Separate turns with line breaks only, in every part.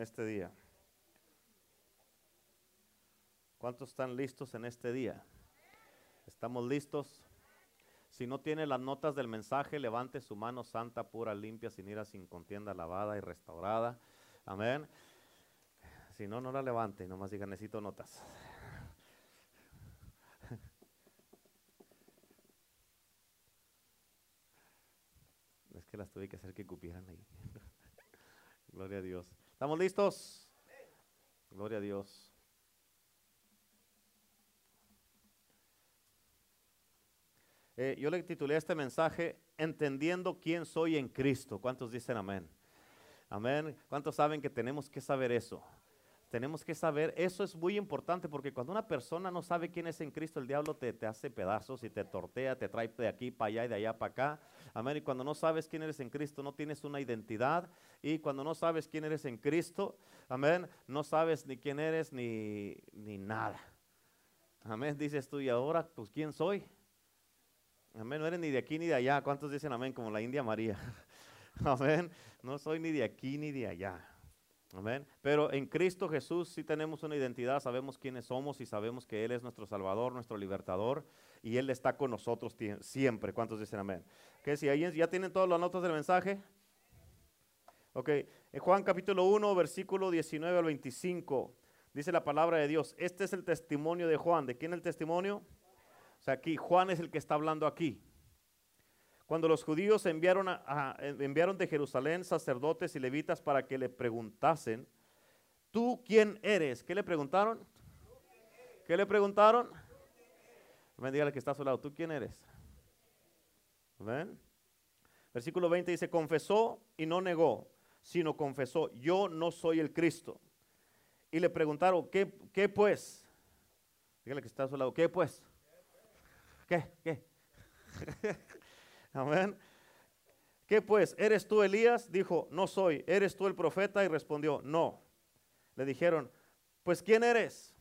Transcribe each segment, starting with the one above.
en este día? ¿Cuántos están listos en este día? ¿Estamos listos? Si no tiene las notas del mensaje, levante su mano santa, pura, limpia, sin ira, sin contienda, lavada y restaurada. Amén. Si no, no la levante, nomás diga, necesito notas. Es que las tuve que hacer que cupieran ahí. Gloria a Dios. ¿Estamos listos? Gloria a Dios. Eh, yo le titulé este mensaje Entendiendo quién soy en Cristo. ¿Cuántos dicen amén? Amén. ¿Cuántos saben que tenemos que saber eso? Tenemos que saber, eso es muy importante porque cuando una persona no sabe quién es en Cristo, el diablo te, te hace pedazos y te tortea, te trae de aquí para allá y de allá para acá. Amén. Y cuando no sabes quién eres en Cristo, no tienes una identidad. Y cuando no sabes quién eres en Cristo, amén, no sabes ni quién eres ni, ni nada. Amén. Dices tú, y ahora, pues, ¿quién soy? Amén. No eres ni de aquí ni de allá. ¿Cuántos dicen amén? Como la India María. amén. No soy ni de aquí ni de allá. Amén. Pero en Cristo Jesús sí tenemos una identidad, sabemos quiénes somos y sabemos que Él es nuestro Salvador, nuestro libertador y Él está con nosotros siempre. ¿Cuántos dicen amén? Que si ahí ya tienen todas las notas del mensaje. Ok, en Juan capítulo 1, versículo 19 al 25, dice la palabra de Dios. Este es el testimonio de Juan. ¿De quién es el testimonio? O sea, aquí Juan es el que está hablando aquí. Cuando los judíos enviaron, enviaron de Jerusalén sacerdotes y levitas para que le preguntasen, ¿tú quién eres? ¿Qué le preguntaron? ¿Qué le preguntaron? Bendiga al que está a su lado, ¿tú quién eres? ¿Ven? Versículo 20 dice, confesó y no negó, sino confesó, yo no soy el Cristo. Y le preguntaron, ¿qué, qué pues? Dígale que está a su lado, ¿qué pues? ¿Qué? ¿Qué? Amén. ¿Qué pues? ¿Eres tú Elías? Dijo, no soy. ¿Eres tú el profeta? Y respondió, no. Le dijeron, pues ¿quién eres?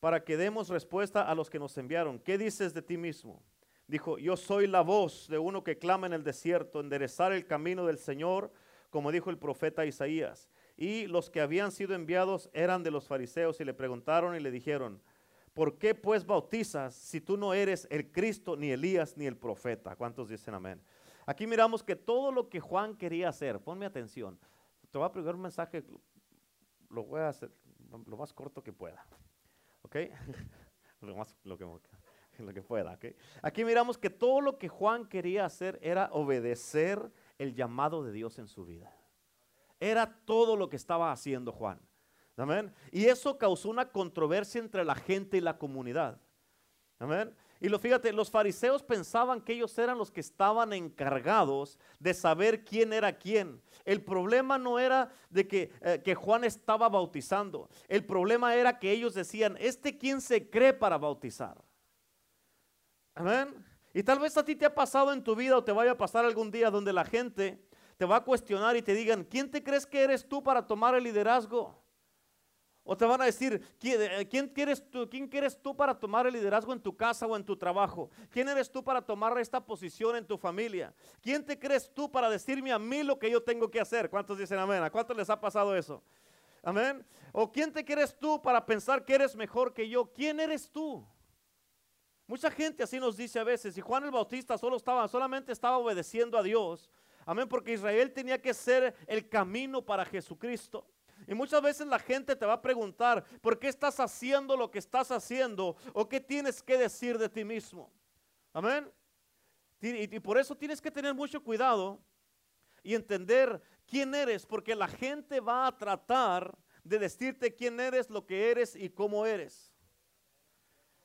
Para que demos respuesta a los que nos enviaron. ¿Qué dices de ti mismo? Dijo, yo soy la voz de uno que clama en el desierto, enderezar el camino del Señor, como dijo el profeta Isaías. Y los que habían sido enviados eran de los fariseos y le preguntaron y le dijeron, ¿Por qué pues bautizas si tú no eres el Cristo, ni Elías, ni el profeta? ¿Cuántos dicen amén? Aquí miramos que todo lo que Juan quería hacer, ponme atención, te voy a pegar un mensaje, lo voy a hacer lo más corto que pueda, ¿ok? lo más lo que, lo que pueda, ¿ok? Aquí miramos que todo lo que Juan quería hacer era obedecer el llamado de Dios en su vida. Era todo lo que estaba haciendo Juan. Amén. Y eso causó una controversia entre la gente y la comunidad. Y lo fíjate, los fariseos pensaban que ellos eran los que estaban encargados de saber quién era quién. El problema no era de que, eh, que, Juan estaba bautizando. El problema era que ellos decían, ¿este quién se cree para bautizar? Amén. Y tal vez a ti te ha pasado en tu vida o te vaya a pasar algún día donde la gente te va a cuestionar y te digan, ¿quién te crees que eres tú para tomar el liderazgo? O te van a decir, eh, ¿quién, quieres tú, ¿quién tú para tomar el liderazgo en tu casa o en tu trabajo? ¿Quién eres tú para tomar esta posición en tu familia? ¿Quién te crees tú para decirme a mí lo que yo tengo que hacer? ¿Cuántos dicen amén? ¿A cuántos les ha pasado eso? Amén. ¿O quién te crees tú para pensar que eres mejor que yo? ¿Quién eres tú? Mucha gente así nos dice a veces, y Juan el Bautista solo estaba, solamente estaba obedeciendo a Dios. Amén, porque Israel tenía que ser el camino para Jesucristo. Y muchas veces la gente te va a preguntar, ¿por qué estás haciendo lo que estás haciendo? ¿O qué tienes que decir de ti mismo? Amén. Y, por eso tienes que tener mucho cuidado y entender quién eres, porque la gente va a tratar de decirte quién eres, lo que eres y cómo eres.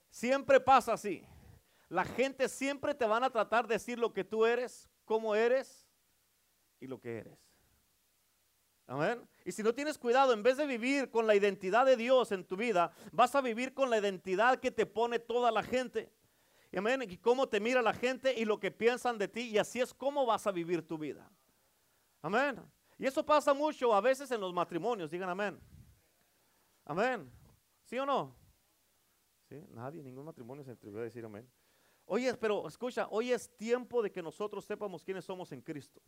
Siempre pasa así. La gente siempre te van a tratar de decir lo que tú eres, cómo eres y lo que eres. Amén. Y si no tienes cuidado, en vez de vivir con la identidad de Dios en tu vida, vas a vivir con la identidad que te pone toda la gente. Amén. Y cómo te mira la gente y lo que piensan de ti. Y así es como vas a vivir tu vida. Amén. Y eso pasa mucho a veces en los matrimonios. Digan amén. Amén. ¿Sí o no? Nadie, ningún matrimonio se atrevió a decir amén. Oye, pero escucha, hoy es tiempo de que nosotros sepamos quiénes somos en Cristo.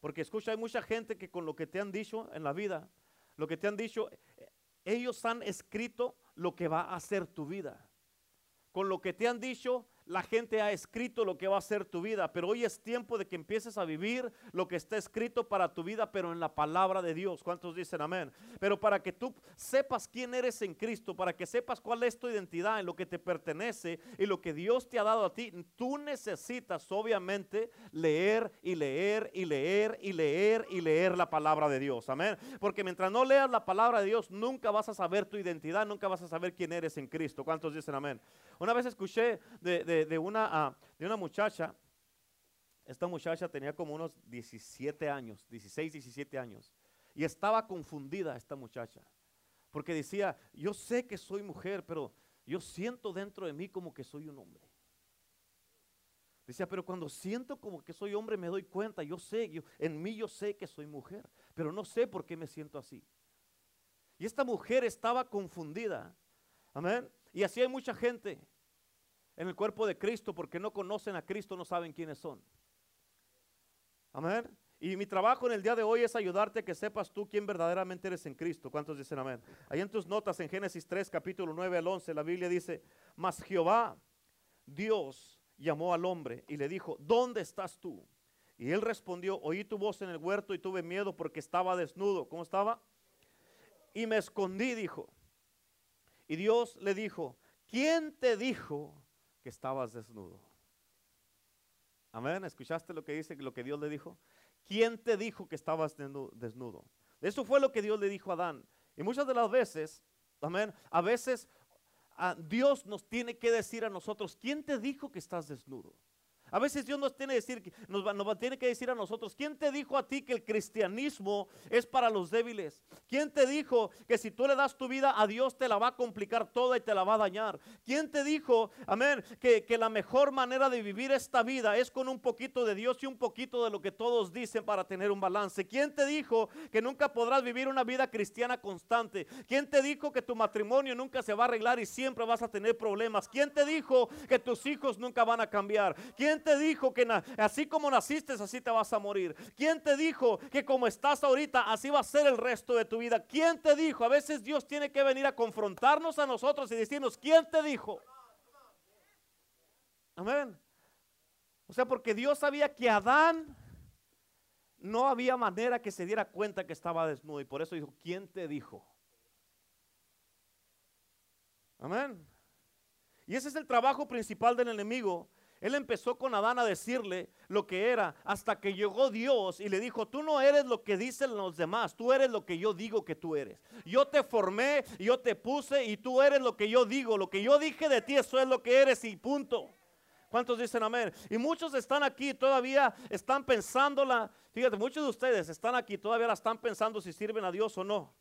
Porque escucha, hay mucha gente que con lo que te han dicho en la vida lo que te han dicho, ellos han escrito lo que va a ser tu vida. Con lo que te han dicho, la gente ha escrito lo que va a ser tu vida, pero hoy es tiempo de que empieces a vivir lo que está escrito para tu vida, pero en la palabra de Dios. ¿Cuántos dicen amén? Pero para que tú sepas quién eres en Cristo, para que sepas cuál es tu identidad, en lo que te pertenece y lo que Dios te ha dado a ti, tú necesitas obviamente leer y leer y leer y leer y leer la palabra de Dios. Amén. Porque mientras no leas la palabra de Dios, nunca vas a saber tu identidad, nunca vas a saber quién eres en Cristo. ¿Cuántos dicen amén? Una vez escuché de, una, ah, de una muchacha, esta muchacha tenía como unos 17 años, 16, 17 años, y estaba confundida esta muchacha, porque decía, yo sé que soy mujer, pero yo siento dentro de mí como que soy un hombre. Decía, pero cuando siento como que soy hombre me doy cuenta, yo sé, yo, en mí yo sé que soy mujer, pero no sé por qué me siento así. Y esta mujer estaba confundida. Amén. Y así hay mucha gente en el cuerpo de Cristo porque no conocen a Cristo, no saben quiénes son. Amén. Y mi trabajo en el día de hoy es ayudarte a que sepas tú quién verdaderamente eres en Cristo. ¿Cuántos dicen amén? Ahí en tus notas en Génesis 3, capítulo 9 al 11, la Biblia dice, mas Jehová, Dios, llamó al hombre y le dijo, ¿dónde estás tú? Y él respondió, oí tu voz en el huerto y tuve miedo porque estaba desnudo. ¿Cómo estaba? Y me escondí, dijo. Y Dios le dijo, ¿quién te dijo estabas desnudo? Amén, ¿escuchaste lo que dice, lo que Dios le dijo? ¿Quién te dijo que estabas desnudo? Eso fue lo que Dios le dijo a Adán. Y muchas de las veces, amén, a veces a Dios nos tiene que decir a nosotros, ¿quién te dijo que estás desnudo? A veces Dios nos tiene, decir, nos, tiene que decir a nosotros, ¿quién te dijo a ti que el cristianismo es para los débiles? ¿Quién te dijo que si tú le das tu vida a Dios te la va a complicar toda y te la va a dañar? ¿Quién te dijo, amén, que, que la mejor manera de vivir esta vida es con un poquito de Dios y un poquito de lo que todos dicen para tener un balance? ¿Quién te dijo que nunca podrás vivir una vida cristiana constante? ¿Quién te dijo que tu matrimonio nunca se va a arreglar y siempre vas a tener problemas? ¿Quién te dijo que tus hijos nunca van a cambiar? ¿Quién te dijo que así como naciste, así te vas a morir? ¿Quién te dijo que como estás ahorita, así va a ser el resto de tu vida? ¿Quién te dijo? A veces Dios tiene que venir a confrontarnos a nosotros y decirnos, ¿quién te dijo? Amén. O sea, porque Dios sabía que Adán no había manera que se diera cuenta que estaba desnudo y por eso dijo, ¿quién te dijo? Amén. Y ese es el trabajo principal del enemigo, él empezó con Adán a decirle lo que era hasta que llegó Dios y le dijo, tú no eres lo que dicen los demás, tú eres lo que yo digo que tú eres. Yo te formé, yo te puse y tú eres lo que yo digo, lo que yo dije de ti, eso es lo que eres y punto. ¿Cuántos dicen amén? Y muchos están aquí, todavía están pensándola. Fíjate, muchos de ustedes están aquí, todavía la están pensando si sirven a Dios o no,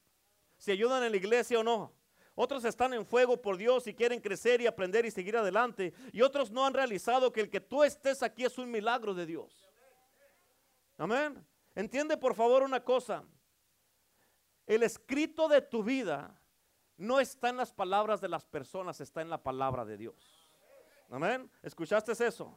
si ayudan en la iglesia o no. Otros están en fuego por Dios y quieren crecer y aprender y seguir adelante. Y otros no han realizado que el que tú estés aquí es un milagro de Dios. Amén. Entiende por favor una cosa. El escrito de tu vida no está en las palabras de las personas, está en la palabra de Dios. Amén. ¿Escuchaste eso?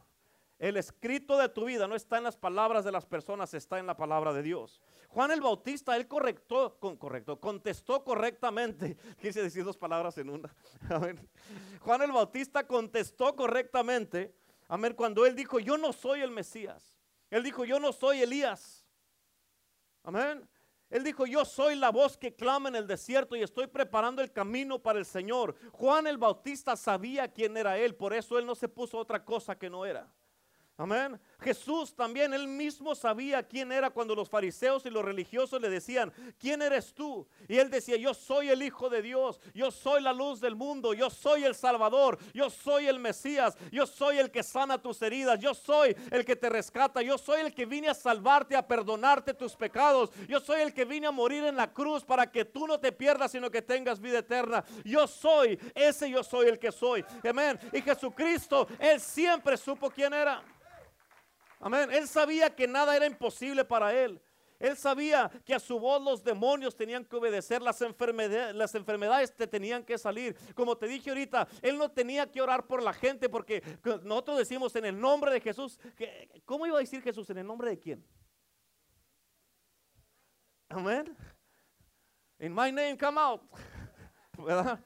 El escrito de tu vida no está en las palabras de las personas, está en la palabra de Dios. Juan el Bautista, él con, correcto, contestó correctamente. Quise decir dos palabras en una. Juan el Bautista contestó correctamente. Amén. Cuando él dijo, yo no soy el Mesías. Él dijo, yo no soy Elías. Amén. Él dijo, yo soy la voz que clama en el desierto y estoy preparando el camino para el Señor. Juan el Bautista sabía quién era él, por eso él no se puso otra cosa que no era. Amén. Jesús también, él mismo sabía quién era cuando los fariseos y los religiosos le decían, ¿quién eres tú? Y él decía, yo soy el Hijo de Dios, yo soy la luz del mundo, yo soy el Salvador, yo soy el Mesías, yo soy el que sana tus heridas, yo soy el que te rescata, yo soy el que vine a salvarte, a perdonarte tus pecados, yo soy el que vine a morir en la cruz para que tú no te pierdas, sino que tengas vida eterna. Yo soy, ese yo soy el que soy. Amén. Y Jesucristo, él siempre supo quién era. Amén. Él sabía que nada era imposible para él. Él sabía que a su voz los demonios tenían que obedecer, las enfermedades, las enfermedades te tenían que salir. Como te dije ahorita, él no tenía que orar por la gente porque nosotros decimos en el nombre de Jesús. ¿Cómo iba a decir Jesús? ¿En el nombre de quién? Amén. In my name come out. ¿Verdad?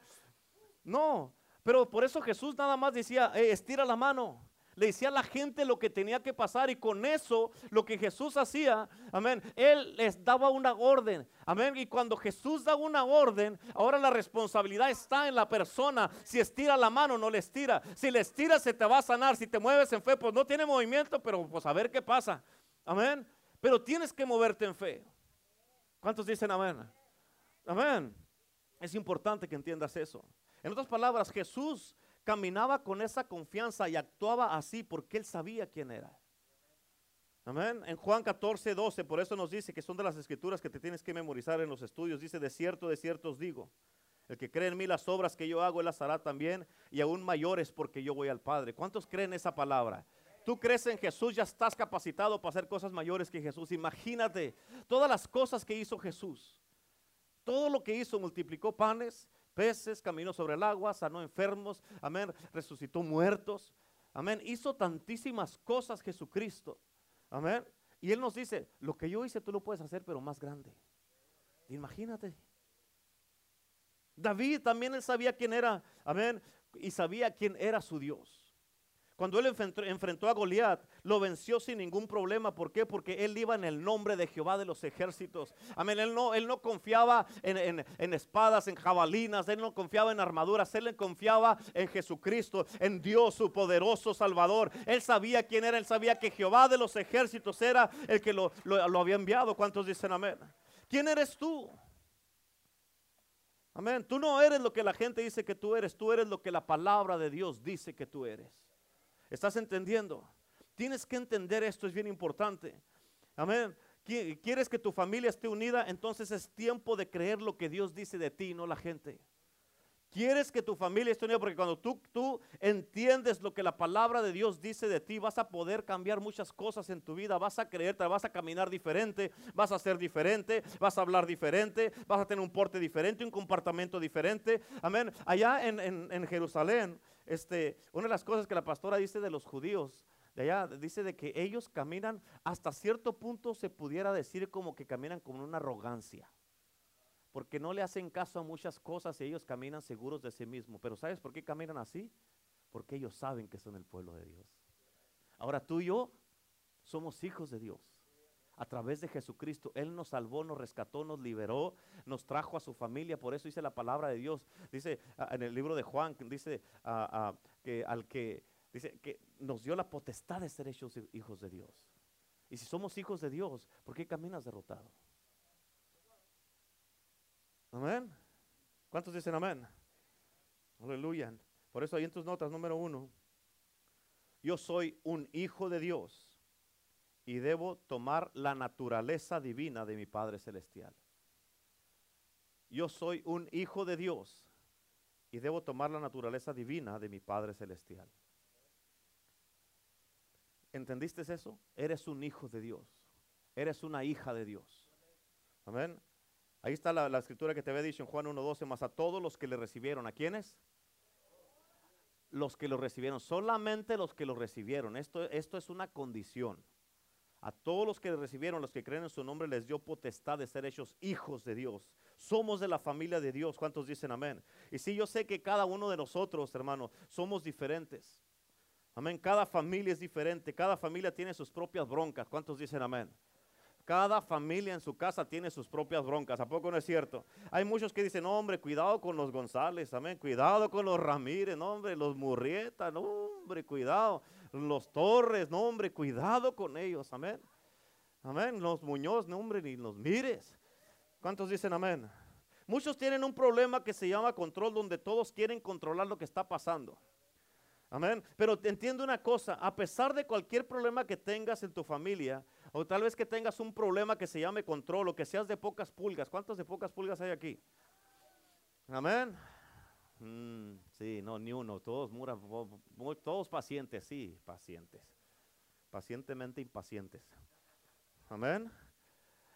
No, pero por eso Jesús nada más decía, "Eh, estira la mano. Le decía a la gente lo que tenía que pasar y con eso lo que Jesús hacía, amén, Él les daba una orden, amén. Y cuando Jesús da una orden, ahora la responsabilidad está en la persona. Si estira la mano, no le estira. Si le estira, se te va a sanar. Si te mueves en fe, pues no tiene movimiento, pero pues a ver qué pasa, amén. Pero tienes que moverte en fe. ¿Cuántos dicen amén? Amén. Es importante que entiendas eso. En otras palabras, Jesús caminaba con esa confianza y actuaba así porque él sabía quién era. Amén. En Juan 14, 12, por eso nos dice que son de las escrituras que te tienes que memorizar en los estudios. Dice, de cierto, de cierto os digo, el que cree en mí las obras que yo hago, él las hará también y aún mayores porque yo voy al Padre. ¿Cuántos creen esa palabra? Tú crees en Jesús, ya estás capacitado para hacer cosas mayores que Jesús. Imagínate todas las cosas que hizo Jesús. Todo lo que hizo, multiplicó panes, peces, caminó sobre el agua, sanó enfermos, amén, resucitó muertos, amén. Hizo tantísimas cosas Jesucristo, amén. Y Él nos dice, lo que yo hice tú lo puedes hacer, pero más grande. Imagínate. David también él sabía quién era, amén, y sabía quién era su Dios. Cuando él enfrentó, a Goliat, lo venció sin ningún problema. ¿Por qué? Porque él iba en el nombre de Jehová de los ejércitos. Amén. Él no, confiaba en, espadas, en jabalinas, él no confiaba en armaduras, él confiaba en Jesucristo, en Dios, su poderoso Salvador. Él sabía quién era, él sabía que Jehová de los ejércitos era el que lo- lo había enviado. ¿Cuántos dicen amén? ¿Quién eres tú? Amén. Tú no eres lo que la gente dice que tú eres, tú eres lo que la palabra de Dios dice que tú eres. ¿Estás entendiendo? Tienes que entender esto, es bien importante. Amén. Qui- ¿Quieres que tu familia esté unida? Entonces es tiempo de creer lo que Dios dice de ti, no la gente. ¿Quieres que tu familia esté unida? Porque cuando tú, tú entiendes lo que la palabra de Dios dice de ti, vas a poder cambiar muchas cosas en tu vida. Vas a creer, te vas a caminar diferente, vas a ser diferente, vas a hablar diferente, vas a tener un porte diferente, un comportamiento diferente. Amén. Allá en, en- en Jerusalén, este, una de las cosas que la pastora dice de los judíos, de allá, dice de que ellos caminan, hasta cierto punto se pudiera decir como que caminan con una arrogancia porque no le hacen caso a muchas cosas y ellos caminan seguros de sí mismos. Pero ¿sabes por qué caminan así? Porque ellos saben que son el pueblo de Dios. Ahora tú y yo somos hijos de Dios. A través de Jesucristo, Él nos salvó, nos rescató, nos liberó, nos trajo a su familia. Por eso dice la palabra de Dios. Dice ah, en el libro de Juan, dice ah, ah, que al que dice que nos dio la potestad de ser hechos hijos de Dios. Y si somos hijos de Dios, ¿por qué caminas derrotado? Amén. ¿Cuántos dicen amén? Aleluya. Por eso ahí en tus notas, número uno, yo soy un hijo de Dios y debo tomar la naturaleza divina de mi Padre Celestial. Yo soy un hijo de Dios y debo tomar la naturaleza divina de mi Padre Celestial. ¿Entendiste eso? Eres un hijo de Dios. Eres una hija de Dios. Amén. Ahí está la, la escritura que te había dicho en Juan 1.12, más a todos los que le recibieron. ¿A quiénes? Los que lo recibieron. Solamente los que lo recibieron. Esto, esto es una condición. A todos los que le recibieron, los que creen en su nombre, les dio potestad de ser hechos hijos de Dios. Somos de la familia de Dios. ¿Cuántos dicen amén? Y sí, yo sé que cada uno de nosotros, hermano, somos diferentes. Amén. Cada familia es diferente. Cada familia tiene sus propias broncas. ¿Cuántos dicen amén? Cada familia en su casa tiene sus propias broncas. ¿A poco no es cierto? Hay muchos que dicen, no, hombre, cuidado con los González, amén. Cuidado con los Ramírez, no, hombre, los Murrieta, no, hombre, cuidado. Los Torres, no, hombre, cuidado con ellos, amén. Amén. Los Muñoz, no, hombre, ni los mires. ¿Cuántos dicen amén? Muchos tienen un problema que se llama control, donde todos quieren controlar lo que está pasando. Amén. Pero entiende una cosa, a pesar de cualquier problema que tengas en tu familia, o tal vez que tengas un problema que se llame control, o que seas de pocas pulgas. ¿Cuántas de pocas pulgas hay aquí? Amén. Mm, sí, no, ni uno. Todos, mura- todos pacientes, sí, pacientes. Pacientemente impacientes. Amén.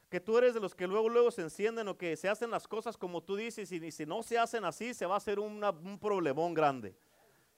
Que tú eres de los que luego, luego se encienden o que se hacen las cosas como tú dices y si no se hacen así, se va a hacer una- un problemón grande.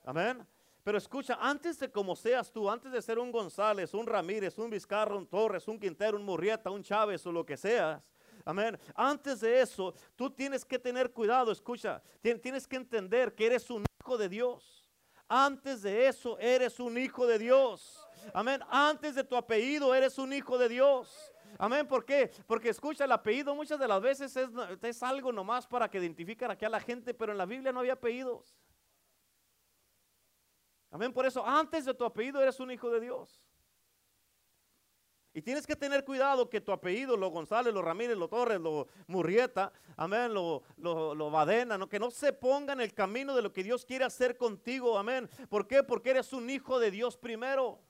Amén. Pero escucha, antes de como seas tú, antes de ser un González, un Ramírez, un Vizcarra, un Torres, un Quintero, un Murrieta, un Chávez o lo que seas, Amén. Antes de eso, tú tienes que tener cuidado, escucha, tienes que entender que eres un hijo de Dios. Antes de eso, eres un hijo de Dios. Amén. Antes de tu apellido, eres un hijo de Dios. Amén. ¿Por qué? Porque escucha, el apellido muchas de las veces es, es algo nomás para que identifiquen aquí a la gente, pero en la Biblia no había apellidos. Amén. Por eso, antes de tu apellido, eres un hijo de Dios. Y tienes que tener cuidado que tu apellido, lo González, lo Ramírez, lo Torres, lo Murrieta, amén, lo, lo, Badena, ¿no? que no se ponga en el camino de lo que Dios quiere hacer contigo, amén. ¿Por qué? Porque eres un hijo de Dios primero.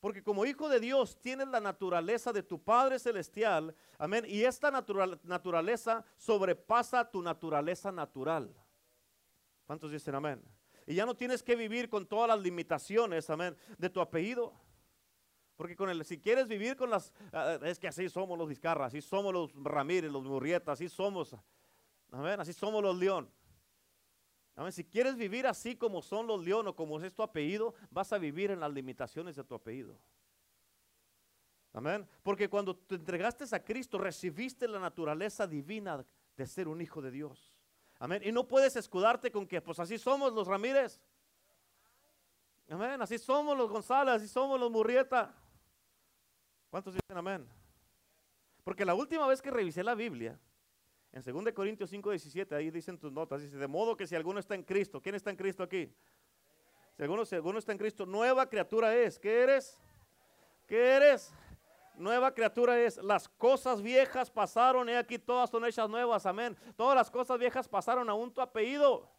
Porque como hijo de Dios tienes la naturaleza de tu Padre Celestial, amén, y esta naturaleza sobrepasa tu naturaleza natural. ¿Cuántos dicen amén? Y ya no tienes que vivir con todas las limitaciones, amén, de tu apellido. Porque con el, si quieres vivir con las, ah, es que así somos los Vizcarra, así somos los Ramírez, los Murrieta, así somos, amén, así somos los León. Amén, si quieres vivir así como son los León o como es tu apellido, vas a vivir en las limitaciones de tu apellido. Amén. Porque cuando te entregaste a Cristo, recibiste la naturaleza divina de ser un hijo de Dios. Amén. Y no puedes escudarte con que, pues así somos los Ramírez. Amén. Así somos los González, así somos los Murrieta. ¿Cuántos dicen amén? Porque la última vez que revisé la Biblia, en 2 Corintios 5, 17, ahí dicen tus notas, dice, de modo que si alguno está en Cristo, ¿quién está en Cristo aquí? Si alguno, si alguno está en Cristo, nueva criatura es. ¿Qué eres? ¿Qué eres? Nueva criatura es, las cosas viejas pasaron y aquí todas son hechas nuevas, amén. Todas las cosas viejas pasaron aún tu apellido.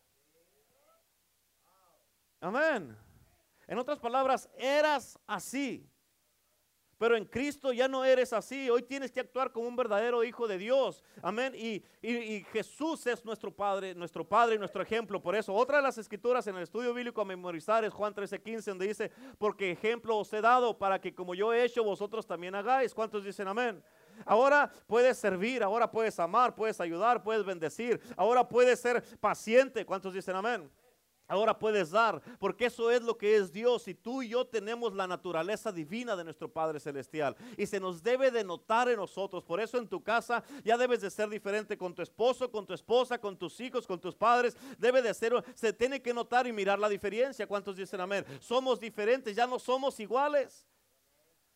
Amén. En otras palabras, eras así. Pero en Cristo ya no eres así. Hoy tienes que actuar como un verdadero hijo de Dios. Amén. Y, Jesús es nuestro Padre, nuestro Padre y nuestro ejemplo. Por eso, otra de las escrituras en el estudio bíblico a memorizar es Juan 13:15, donde dice, porque ejemplo os he dado para que como yo he hecho, vosotros también hagáis. ¿Cuántos dicen amén? Ahora puedes servir, ahora puedes amar, puedes ayudar, puedes bendecir. Ahora puedes ser paciente. ¿Cuántos dicen amén? Ahora puedes dar, porque eso es lo que es Dios y tú y yo tenemos la naturaleza divina de nuestro Padre Celestial y se nos debe de notar en nosotros. Por eso en tu casa ya debes de ser diferente con tu esposo, con tu esposa, con tus hijos, con tus padres. Debe de ser, se tiene que notar y mirar la diferencia. ¿Cuántos dicen amén? Somos diferentes, ya no somos iguales.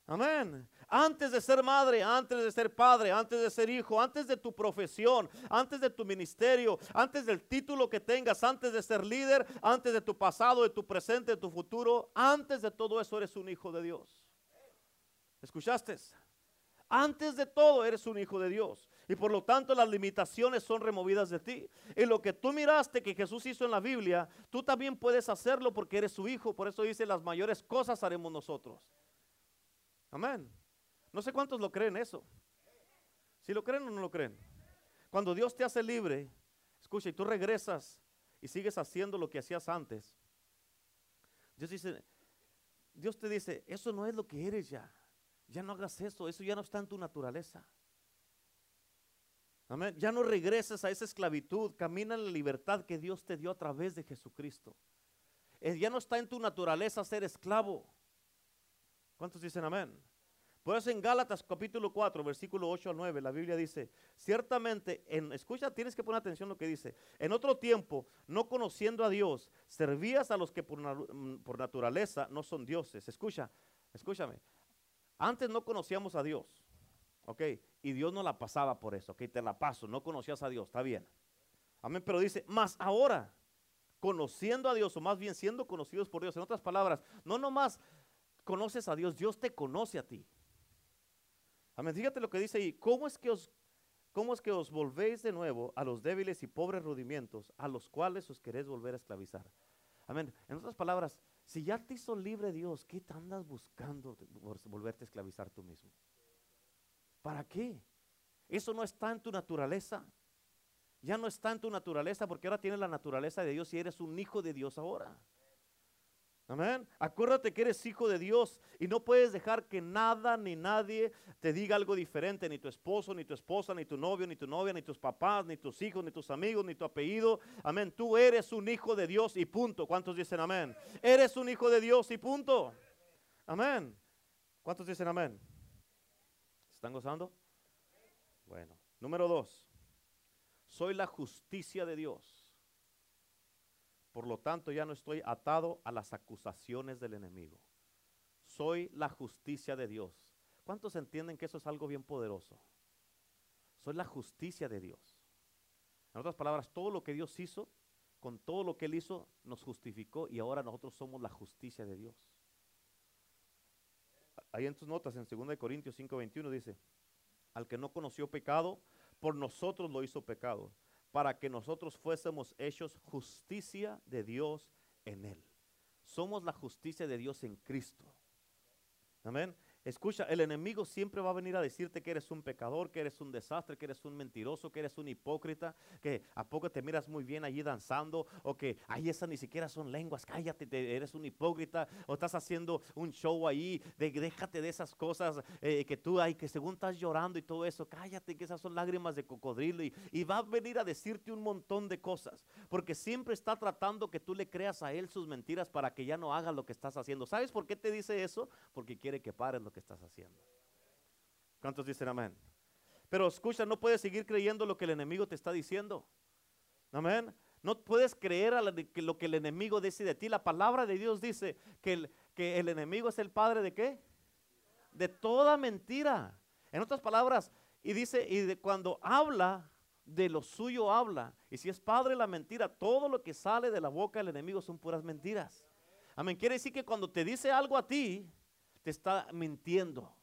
Amén. Antes de ser madre, antes de ser padre, antes de ser hijo, antes de tu profesión, antes de tu ministerio, antes del título que tengas, antes de ser líder, antes de tu pasado, de tu presente, de tu futuro, antes de todo eso eres un hijo de Dios. ¿Escuchaste? Antes de todo eres un hijo de Dios. Y por lo tanto las limitaciones son removidas de ti. Y lo que tú miraste que Jesús hizo en la Biblia, tú también puedes hacerlo porque eres su hijo. Por eso dice, las mayores cosas haremos nosotros. Amén. No sé cuántos lo creen eso. Si lo creen o no lo creen. Cuando Dios te hace libre, escucha, y tú regresas y sigues haciendo lo que hacías antes. Dios dice, Dios te dice, eso no es lo que eres ya. Ya no hagas eso, eso ya no está en tu naturaleza. Amén. Ya no regreses a esa esclavitud, camina en la libertad que Dios te dio a través de Jesucristo. Eh, ya no está en tu naturaleza ser esclavo. ¿Cuántos dicen amén? Por eso en Gálatas capítulo 4, versículo 8 al 9, la Biblia dice, ciertamente, en, escucha, tienes que poner atención a lo que dice, en otro tiempo, no conociendo a Dios, servías a los que por, mm, por naturaleza no son dioses. Escucha, escúchame, antes no conocíamos a Dios, ok, y Dios no la pasaba por eso, ok, te la paso, no conocías a Dios, está bien. Amén, pero dice, más ahora, conociendo a Dios, o más bien siendo conocidos por Dios, en otras palabras, no nomás conoces a Dios, Dios te conoce a ti. Amén. Fíjate lo que dice ahí. ¿Cómo es que os, cómo es que os volvéis de nuevo a los débiles y pobres rudimientos a los cuales os queréis volver a esclavizar? Amén. En otras palabras, si ya te hizo libre Dios, ¿qué te andas buscando volverte a esclavizar tú mismo? ¿Para qué? Eso no está en tu naturaleza. Ya no está en tu naturaleza porque ahora tienes la naturaleza de Dios y eres un hijo de Dios ahora. Amén. Acuérdate que eres hijo de Dios y no puedes dejar que nada ni nadie te diga algo diferente, ni tu esposo, ni tu esposa, ni tu novio, ni tu novia, ni tus papás, ni tus hijos, ni tus amigos, ni tu apellido. Amén. Tú eres un hijo de Dios y punto. ¿Cuántos dicen amén? Eres un hijo de Dios y punto. Amén. ¿Cuántos dicen amén? ¿Están gozando? Bueno, número dos. Soy la justicia de Dios. Por lo tanto, ya no estoy atado a las acusaciones del enemigo. Soy la justicia de Dios. ¿Cuántos entienden que eso es algo bien poderoso? Soy la justicia de Dios. En otras palabras, todo lo que Dios hizo, con todo lo que Él hizo, nos justificó y ahora nosotros somos la justicia de Dios. Ahí en tus notas, en 2 Corintios 5:21 dice, al que no conoció pecado, por nosotros lo hizo pecado, para que nosotros fuésemos hechos justicia de Dios en Él. Somos la justicia de Dios en Cristo. Amén. Escucha, el enemigo siempre va a venir a decirte que eres un pecador, que eres un desastre, que eres un mentiroso, que eres un hipócrita, que a poco te miras muy bien allí danzando, o que, ay, esas ni siquiera son lenguas, cállate, eres un hipócrita, o estás haciendo un show ahí, de, déjate de esas cosas eh, que tú, hay que según estás llorando y todo eso, cállate, que esas son lágrimas de cocodrilo, y, va a venir a decirte un montón de cosas, porque siempre está tratando que tú le creas a él sus mentiras para que ya no haga lo que estás haciendo. ¿Sabes por qué te dice eso? Porque quiere que pares que estás haciendo. ¿Cuántos dicen amén? Pero escucha, no puedes seguir creyendo lo que el enemigo te está diciendo. Amén. No puedes creer a lo que el enemigo dice de ti. La palabra de Dios dice que el, que el enemigo es el padre de qué? De toda mentira. En otras palabras, y dice, y de cuando habla, de lo suyo habla. Y si es padre la mentira, todo lo que sale de la boca del enemigo son puras mentiras. Amén. Quiere decir que cuando te dice algo a ti, te está mintiendo.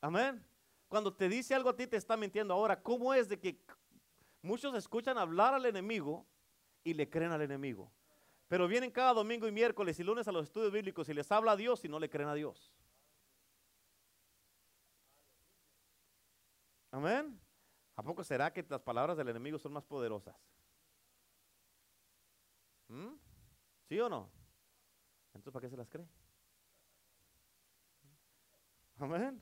Amén. Cuando te dice algo a ti, te está mintiendo. Ahora, ¿cómo es de que muchos escuchan hablar al enemigo y le creen al enemigo? Pero vienen cada domingo y miércoles y lunes a los estudios bíblicos y les habla a Dios y no le creen a Dios. Amén. ¿A poco será que las palabras del enemigo son más poderosas? ¿Mm? ¿Sí o no? Entonces, ¿para qué se las cree? Amén.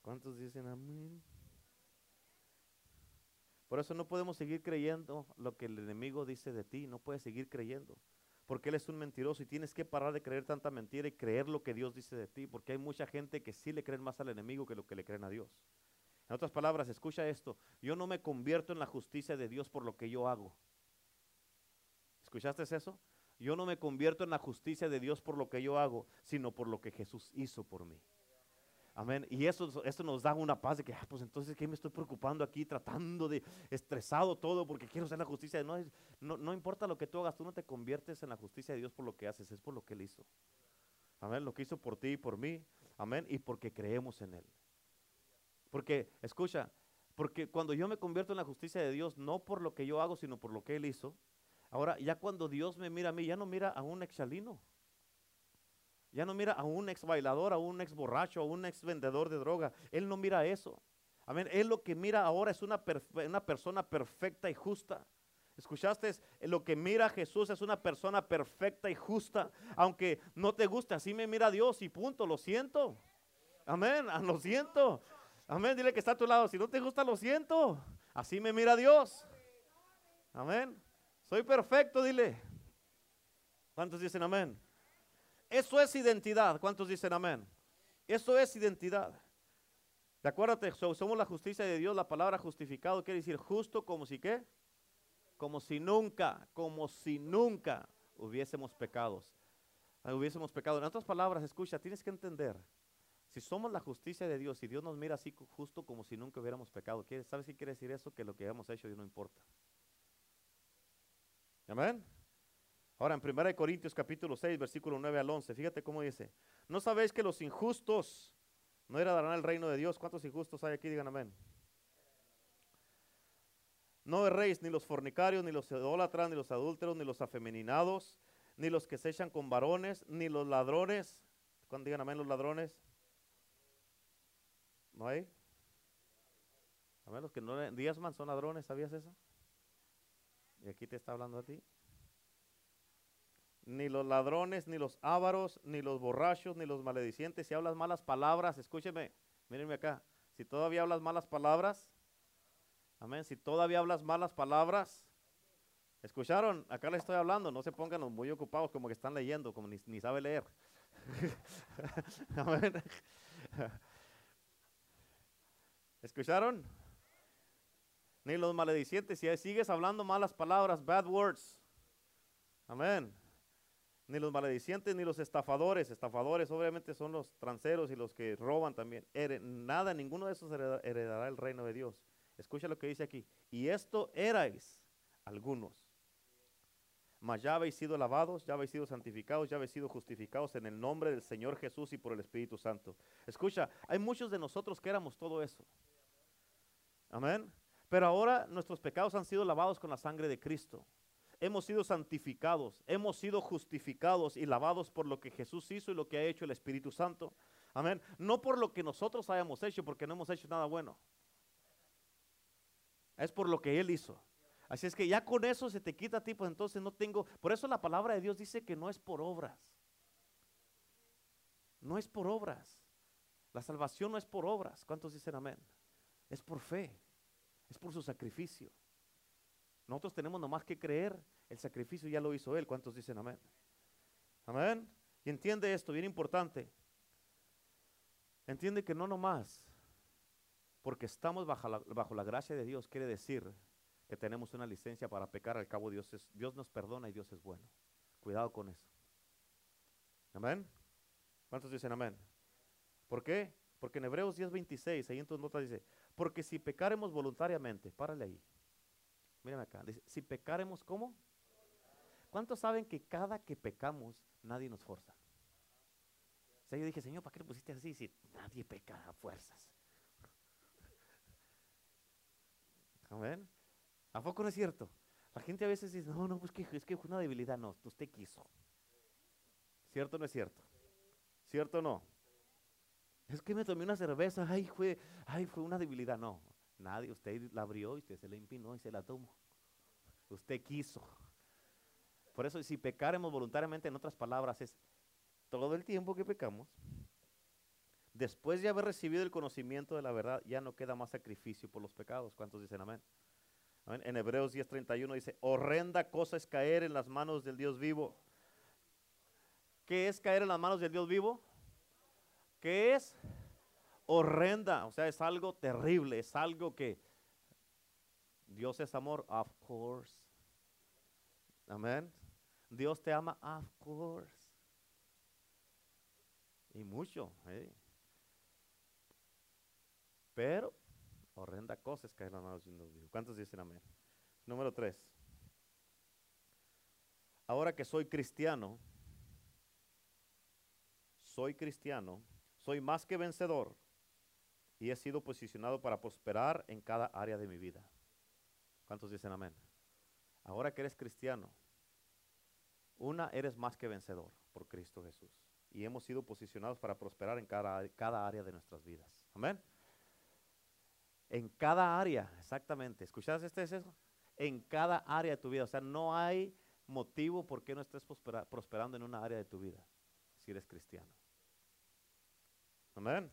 ¿Cuántos dicen amén? Por eso no podemos seguir creyendo lo que el enemigo dice de ti, no puedes seguir creyendo, porque él es un mentiroso y tienes que parar de creer tanta mentira y creer lo que Dios dice de ti, porque hay mucha gente que sí le creen más al enemigo que lo que le creen a Dios. En otras palabras, escucha esto, yo no me convierto en la justicia de Dios por lo que yo hago. ¿Escuchaste eso? Yo no me convierto en la justicia de Dios por lo que yo hago, sino por lo que Jesús hizo por mí. Amén. Y eso, eso nos da una paz de que, ah, pues entonces, ¿qué me estoy preocupando aquí? Tratando de estresado todo porque quiero ser la justicia. No, no, no importa lo que tú hagas, tú no te conviertes en la justicia de Dios por lo que haces, es por lo que Él hizo. Amén. Lo que hizo por ti y por mí. Amén. Y porque creemos en Él. Porque, escucha, porque cuando yo me convierto en la justicia de Dios, no por lo que yo hago, sino por lo que Él hizo, Ahora, ya cuando Dios me mira a mí, ya no mira a un ex chalino. Ya no mira a un ex bailador, a un ex borracho, a un ex vendedor de droga. Él no mira eso. Amén. Él lo que mira ahora es una, una persona perfecta y justa. ¿Escuchaste? Lo que mira Jesús es una persona perfecta y justa. Aunque no te guste, así me mira Dios y punto. Lo siento. Amén. Ah, lo siento. Amén. Dile que está a tu lado. Si no te gusta, lo siento. Así me mira Dios. Amén. Soy perfecto, dile. ¿Cuántos dicen amén? Eso es identidad. ¿Cuántos dicen amén? Eso es identidad. ¿De acuérdate? Somos la justicia de Dios. La palabra justificado quiere decir justo como si qué? Como si nunca, como si nunca hubiésemos pecados. Ah, hubiésemos pecado. En otras palabras, escucha, tienes que entender. Si somos la justicia de Dios y Dios nos mira así justo como si nunca hubiéramos pecado, ¿sabes qué quiere decir eso? Que lo que hemos hecho Dios no importa. Amén. Ahora en 1 Corintios capítulo 6, versículo 9 al 11, fíjate cómo dice, ¿no sabéis que los injustos no heredarán el reino de Dios? ¿Cuántos injustos hay aquí? Digan amén. No erréis ni los fornicarios, ni los idólatras, ni los adúlteros, ni los afeminados, ni los que se echan con varones, ni los ladrones. Cuando digan amén los ladrones. ¿No hay? Amén, los que no diezman son ladrones, ¿sabías eso? Y aquí te está hablando a ti. Ni los ladrones, ni los ávaros, ni los borrachos, ni los maledicientes. Si hablas malas palabras, escúcheme, mírenme acá. Si todavía hablas malas palabras, amén. Si todavía hablas malas palabras, ¿escucharon? Acá le estoy hablando. No se pongan muy ocupados como que están leyendo, como ni, ni sabe leer. amén. ¿Escucharon? Ni los maledicientes, si sigues hablando malas palabras, bad words. Amén. Ni los maledicientes ni los estafadores. Estafadores obviamente son los tranceros y los que roban también. nada, ninguno de esos heredará el reino de Dios. Escucha lo que dice aquí. Y esto erais algunos. Mas ya habéis sido lavados, ya habéis sido santificados, ya habéis sido justificados en el nombre del Señor Jesús y por el Espíritu Santo. Escucha, hay muchos de nosotros que éramos todo eso. Amén. Pero ahora nuestros pecados han sido lavados con la sangre de Cristo. Hemos sido santificados, hemos sido justificados y lavados por lo que Jesús hizo y lo que ha hecho el Espíritu Santo. Amén. No por lo que nosotros hayamos hecho, porque no hemos hecho nada bueno. Es por lo que Él hizo. Así es que ya con eso se te quita a ti, pues entonces no tengo. Por eso la palabra de Dios dice que no es por obras. No es por obras. La salvación no es por obras. ¿Cuántos dicen amén? Es por fe. Es por su sacrificio. Nosotros tenemos nomás que creer. El sacrificio ya lo hizo Él. ¿Cuántos dicen amén? Amén. Y entiende esto, bien importante. Entiende que no nomás porque estamos bajo la, bajo la gracia de Dios quiere decir que tenemos una licencia para pecar. Al cabo Dios, Dios nos perdona y Dios es bueno. Cuidado con eso. Amén. ¿Cuántos dicen amén? ¿Por qué? Porque en Hebreos 10:26, ahí en tus notas dice, porque si pecaremos voluntariamente, párale ahí. Mírame acá. Dice, si pecaremos, ¿cómo? ¿Cuántos saben que cada que pecamos, nadie nos forza? O sea, yo dije, Señor, ¿para qué le pusiste así si nadie peca a fuerzas? Amén. ¿A poco no es cierto? La gente a veces dice, no, no, pues que, es que fue una debilidad. No, usted quiso. ¿Cierto o no es cierto? ¿Cierto o no? Es que me tomé una cerveza, ay, fue, ay, fue una debilidad. No, nadie, usted la abrió y usted se la empinó y se la tomó. Usted quiso. Por eso, si pecaremos voluntariamente, en otras palabras, es todo el tiempo que pecamos, después de haber recibido el conocimiento de la verdad, ya no queda más sacrificio por los pecados. ¿Cuántos dicen amén? amén. En Hebreos 10:31 dice, horrenda cosa es caer en las manos del Dios vivo. ¿Qué es caer en las manos del Dios vivo? ¿Qué es? Horrenda, o sea, es algo terrible, es algo que Dios es amor, of course. Amén. Dios te ama, of course. Y mucho. ¿eh? Pero, horrenda cosa es caer en las manos de Dios. ¿Cuántos dicen amén? Número tres. Ahora que soy cristiano, soy cristiano, soy más que vencedor y he sido posicionado para prosperar en cada área de mi vida. ¿Cuántos dicen amén? Ahora que eres cristiano, una, eres más que vencedor por Cristo Jesús. Y hemos sido posicionados para prosperar en cada, cada área de nuestras vidas. Amén. En cada área, exactamente. ¿Escuchaste este? En cada área de tu vida. O sea, no hay motivo por qué no estés prosperando en una área de tu vida si eres cristiano. Amén.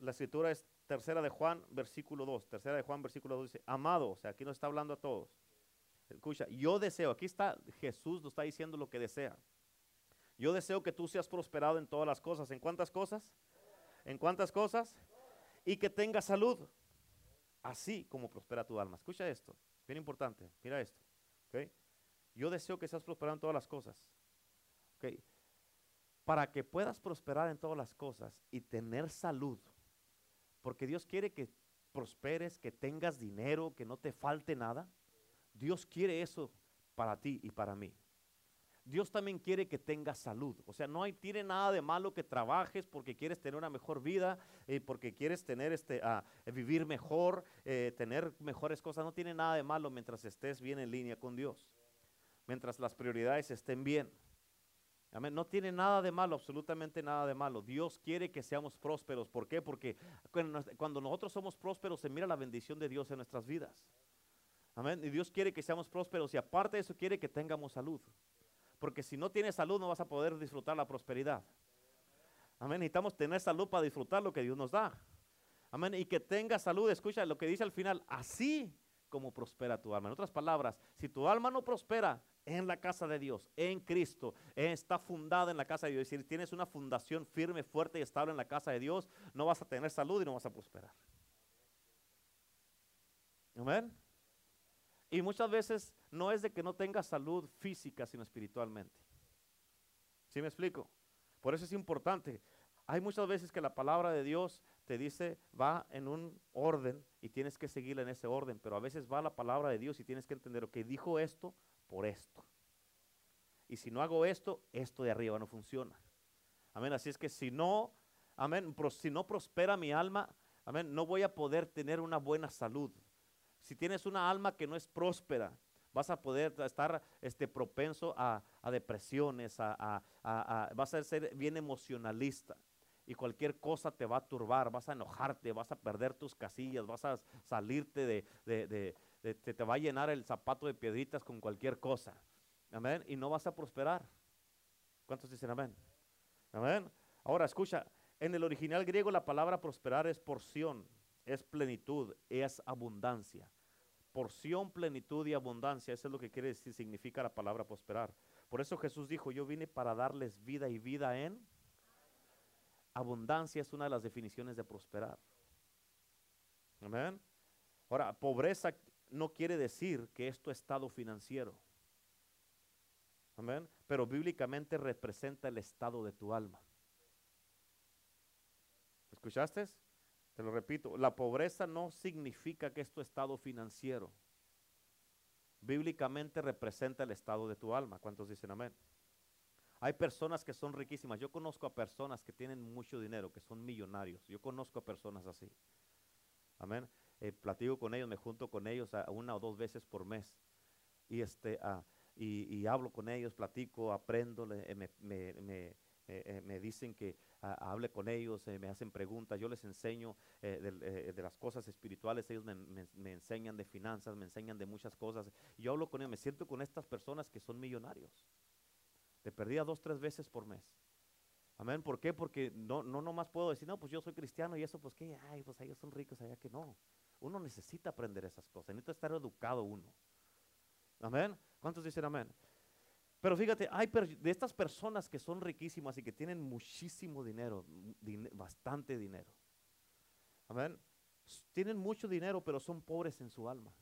La escritura es tercera de Juan, versículo 2. Tercera de Juan, versículo 2 dice, amado, o sea, aquí nos está hablando a todos. Escucha, yo deseo, aquí está Jesús nos está diciendo lo que desea. Yo deseo que tú seas prosperado en todas las cosas. ¿En cuántas cosas? ¿En cuántas cosas? Y que tengas salud. Así como prospera tu alma. Escucha esto, bien importante. Mira esto. Yo deseo que seas prosperado en todas las cosas. Okay para que puedas prosperar en todas las cosas y tener salud. Porque Dios quiere que prosperes, que tengas dinero, que no te falte nada. Dios quiere eso para ti y para mí. Dios también quiere que tengas salud. O sea, no hay, tiene nada de malo que trabajes porque quieres tener una mejor vida, eh, porque quieres tener este, ah, vivir mejor, eh, tener mejores cosas. No tiene nada de malo mientras estés bien en línea con Dios. Mientras las prioridades estén bien. No tiene nada de malo, absolutamente nada de malo. Dios quiere que seamos prósperos. ¿Por qué? Porque cuando nosotros somos prósperos se mira la bendición de Dios en nuestras vidas. Amén. Y Dios quiere que seamos prósperos y aparte de eso quiere que tengamos salud. Porque si no tienes salud no vas a poder disfrutar la prosperidad. Amén. Necesitamos tener salud para disfrutar lo que Dios nos da. Amén. Y que tengas salud. Escucha lo que dice al final. Así como prospera tu alma. En otras palabras, si tu alma no prospera, en la casa de Dios, en Cristo, está fundada en la casa de Dios. Es decir, tienes una fundación firme, fuerte y estable en la casa de Dios, no vas a tener salud y no vas a prosperar. Amén. Y muchas veces no es de que no tengas salud física, sino espiritualmente. ¿Sí me explico? Por eso es importante. Hay muchas veces que la palabra de Dios te dice va en un orden y tienes que seguirla en ese orden, pero a veces va la palabra de Dios y tienes que entender, que dijo esto por esto. Y si no hago esto, esto de arriba no funciona. Amén. Así es que si no, amén, si no prospera mi alma, amén, no voy a poder tener una buena salud. Si tienes una alma que no es próspera, vas a poder estar este, propenso a, depresiones, a, vas a ser bien emocionalista y cualquier cosa te va a turbar, vas a enojarte, vas a perder tus casillas, vas a salirte de, de, te, va a llenar el zapato de piedritas con cualquier cosa. Amén. Y no vas a prosperar. ¿Cuántos dicen amén? Amén. Ahora escucha, en el original griego la palabra prosperar es porción, es plenitud, es abundancia porción, plenitud y abundancia. Eso es lo que quiere decir, significa la palabra prosperar. Por eso Jesús dijo, yo vine para darles vida y vida en abundancia es una de las definiciones de prosperar. Amén. Ahora, pobreza no quiere decir que esto es estado financiero. Amén. Pero bíblicamente representa el estado de tu alma. ¿Escuchaste? Te lo repito, la pobreza no significa que es tu estado financiero. Bíblicamente representa el estado de tu alma. ¿Cuántos dicen amén? Hay personas que son riquísimas. Yo conozco a personas que tienen mucho dinero, que son millonarios. Yo conozco a personas así. Amén. Eh, platico con ellos, me junto con ellos una o dos veces por mes. Y, este, ah, y, hablo con ellos, platico, aprendo, eh, me, eh, me dicen que hable con ellos, eh, me hacen preguntas, yo les enseño eh, eh, de, las cosas espirituales, ellos me, enseñan de finanzas, me enseñan de muchas cosas. Yo hablo con ellos, me siento con estas personas que son millonarios. Te perdía dos, tres veces por mes. Amén. ¿Por qué? Porque no, no nomás puedo decir, no, pues yo soy cristiano y eso, pues que, ay, pues ellos son ricos, allá que no. Uno necesita aprender esas cosas, necesita estar educado uno. Amén. ¿Cuántos dicen amén? Pero fíjate, hay de estas personas que son riquísimas y que tienen muchísimo dinero, bastante dinero. Amén. Tienen mucho dinero, pero son pobres en su alma.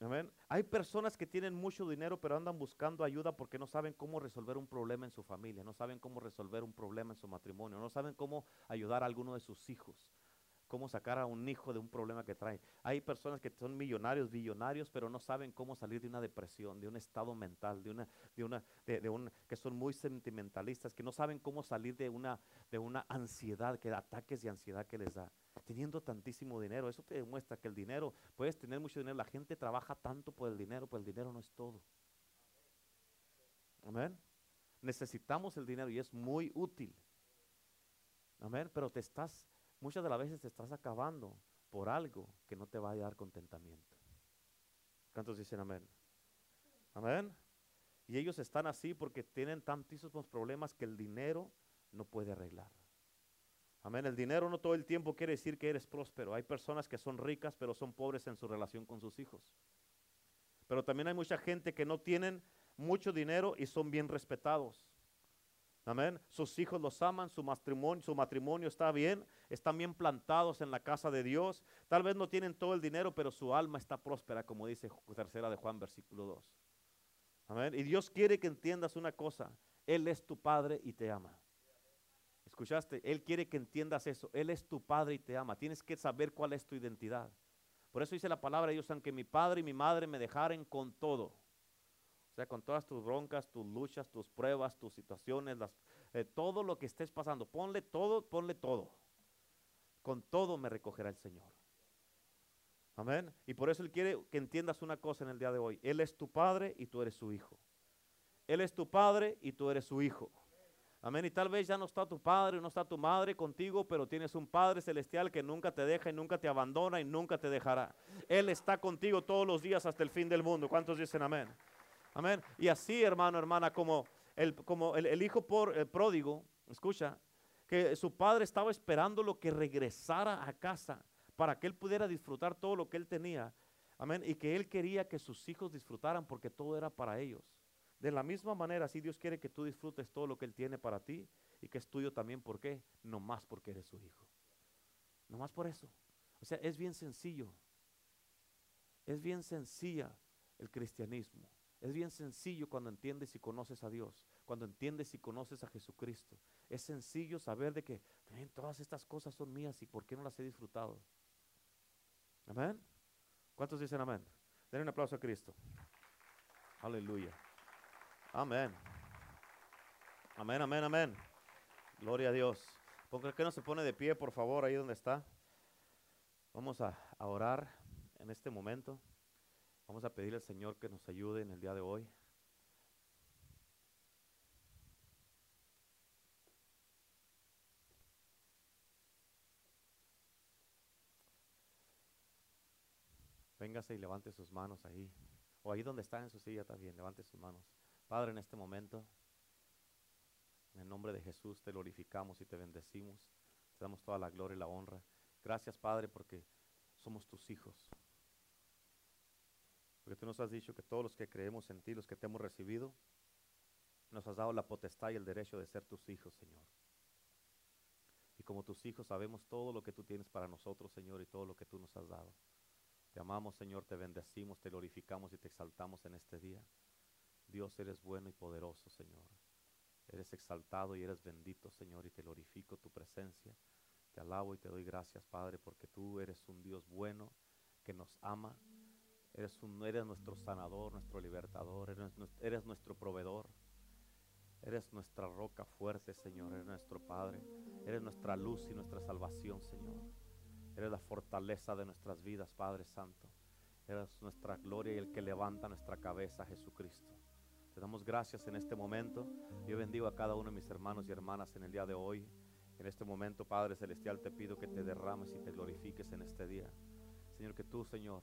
Amén. Hay personas que tienen mucho dinero, pero andan buscando ayuda porque no saben cómo resolver un problema en su familia, no saben cómo resolver un problema en su matrimonio, no saben cómo ayudar a alguno de sus hijos cómo sacar a un hijo de un problema que trae. Hay personas que son millonarios, billonarios, pero no saben cómo salir de una depresión, de un estado mental, de una, de una, de, un, que son muy sentimentalistas, que no saben cómo salir de una, de una ansiedad, que ataques de ansiedad que les da. Teniendo tantísimo dinero, eso te demuestra que el dinero, puedes tener mucho dinero, la gente trabaja tanto por el dinero, pero el dinero no es todo. Amén. Necesitamos el dinero y es muy útil. Amén. Pero te estás Muchas de las veces te estás acabando por algo que no te va a dar contentamiento. ¿Cuántos dicen amén? Amén. Y ellos están así porque tienen tantísimos problemas que el dinero no puede arreglar. Amén. El dinero no todo el tiempo quiere decir que eres próspero. Hay personas que son ricas pero son pobres en su relación con sus hijos. Pero también hay mucha gente que no tienen mucho dinero y son bien respetados. Amén. Sus hijos los aman, su matrimonio, está bien, están bien plantados en la casa de Dios. Tal vez no tienen todo el dinero, pero su alma está próspera, como dice tercera de Juan, versículo 2. Amén. Y Dios quiere que entiendas una cosa. Él es tu Padre y te ama. ¿Escuchaste? Él quiere que entiendas eso. Él es tu Padre y te ama. Tienes que saber cuál es tu identidad. Por eso dice la palabra de Dios, aunque mi Padre y mi Madre me dejaren con todo o sea, con todas tus broncas, tus luchas, tus pruebas, tus situaciones, eh, todo lo que estés pasando, ponle todo, ponle todo. Con todo me recogerá el Señor. Amén. Y por eso Él quiere que entiendas una cosa en el día de hoy. Él es tu Padre y tú eres su Hijo. Él es tu Padre y tú eres su Hijo. Amén. Y tal vez ya no está tu Padre, no está tu Madre contigo, pero tienes un Padre celestial que nunca te deja y nunca te abandona y nunca te dejará. Él está contigo todos los días hasta el fin del mundo. ¿Cuántos dicen amén? Amén. Y así, hermano, hermana, como el, como el, hijo por, el pródigo, escucha, que su padre estaba esperando lo que regresara a casa para que él pudiera disfrutar todo lo que él tenía. Amén. Y que Él quería que sus hijos disfrutaran porque todo era para ellos. De la misma manera, si Dios quiere que tú disfrutes todo lo que Él tiene para ti y que es tuyo también, ¿por qué? No más porque eres su hijo. No más por eso. O sea, es bien sencillo. Es bien sencilla el cristianismo. Es bien sencillo cuando entiendes y conoces a Dios, cuando entiendes y conoces a Jesucristo. Es sencillo saber de que todas estas cosas son mías y por qué no las he disfrutado. Amén. ¿Cuántos dicen amén? Denle un aplauso a Cristo. Aleluya. Amén. Amén, amén, amén. Gloria a Dios. ¿Por qué no se pone de pie, por favor, ahí donde está? Vamos a orar en este momento. Vamos a pedirle al Señor que nos ayude en el día de hoy. Véngase y levante sus manos ahí. O ahí donde está en su silla también, levante sus manos. Padre, en este momento, en el nombre de Jesús te glorificamos y te bendecimos. Te damos toda la gloria y la honra. Gracias, Padre, porque somos tus hijos. Porque tú nos has dicho que todos los que creemos en ti, los que te hemos recibido, nos has dado la potestad y el derecho de ser tus hijos, Señor. Y como tus hijos sabemos todo lo que tú tienes para nosotros, Señor, y todo lo que tú nos has dado. Te amamos, Señor, te bendecimos, te glorificamos y te exaltamos en este día. Dios, eres bueno y poderoso, Señor. Eres exaltado y eres bendito, Señor, y te glorifico tu presencia. Te alabo y te doy gracias, Padre, porque tú eres un Dios bueno que nos ama Eres, un, eres nuestro sanador, nuestro libertador, eres, eres nuestro proveedor. Eres nuestra roca fuerte, Señor. Eres nuestro Padre. Eres nuestra luz y nuestra salvación, Señor. Eres la fortaleza de nuestras vidas, Padre Santo. Eres nuestra gloria y el que levanta nuestra cabeza, Jesucristo. Te damos gracias en este momento. Yo bendigo a cada uno de mis hermanos y hermanas en el día de hoy. En este momento, Padre Celestial, te pido que te derrames y te glorifiques en este día. Señor, que tú, Señor,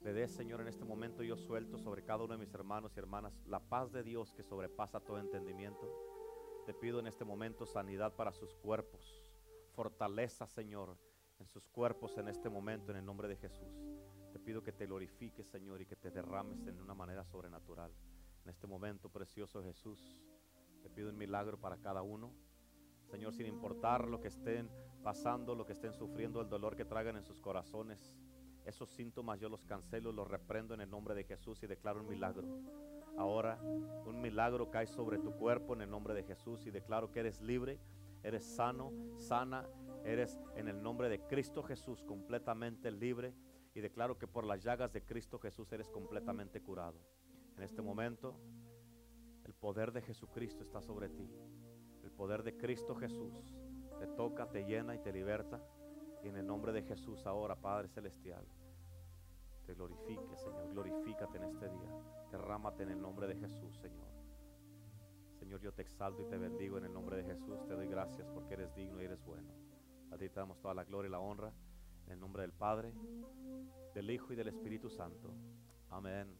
le des, Señor, en este momento yo suelto sobre cada uno de mis hermanos y hermanas la paz de Dios que sobrepasa todo entendimiento. Te pido en este momento sanidad para sus cuerpos, fortaleza, Señor, en sus cuerpos en este momento, en el nombre de Jesús. Te pido que te glorifiques, Señor, y que te derrames en una manera sobrenatural. En este momento, precioso Jesús, te pido un milagro para cada uno. Señor, sin importar lo que estén pasando, lo que estén sufriendo, el dolor que traigan en sus corazones. Esos síntomas yo los cancelo, los reprendo en el nombre de Jesús y declaro un milagro. Ahora un milagro cae sobre tu cuerpo en el nombre de Jesús y declaro que eres libre, eres sano, sana, eres en el nombre de Cristo Jesús completamente libre y declaro que por las llagas de Cristo Jesús eres completamente curado. En este momento el poder de Jesucristo está sobre ti. El poder de Cristo Jesús te toca, te llena y te liberta. Y en el nombre de Jesús ahora, Padre Celestial, te glorifique, Señor. Glorifícate en este día. Derrámate en el nombre de Jesús, Señor. Señor, yo te exalto y te bendigo en el nombre de Jesús. Te doy gracias porque eres digno y eres bueno. A ti te damos toda la gloria y la honra. En el nombre del Padre, del Hijo y del Espíritu Santo. Amén,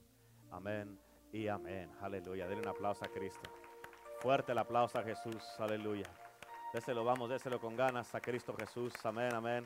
amén y amén. Aleluya. Denle un aplauso a Cristo. Fuerte el aplauso a Jesús. Aleluya. Déselo, vamos, déselo con ganas a Cristo Jesús. Amén, amén.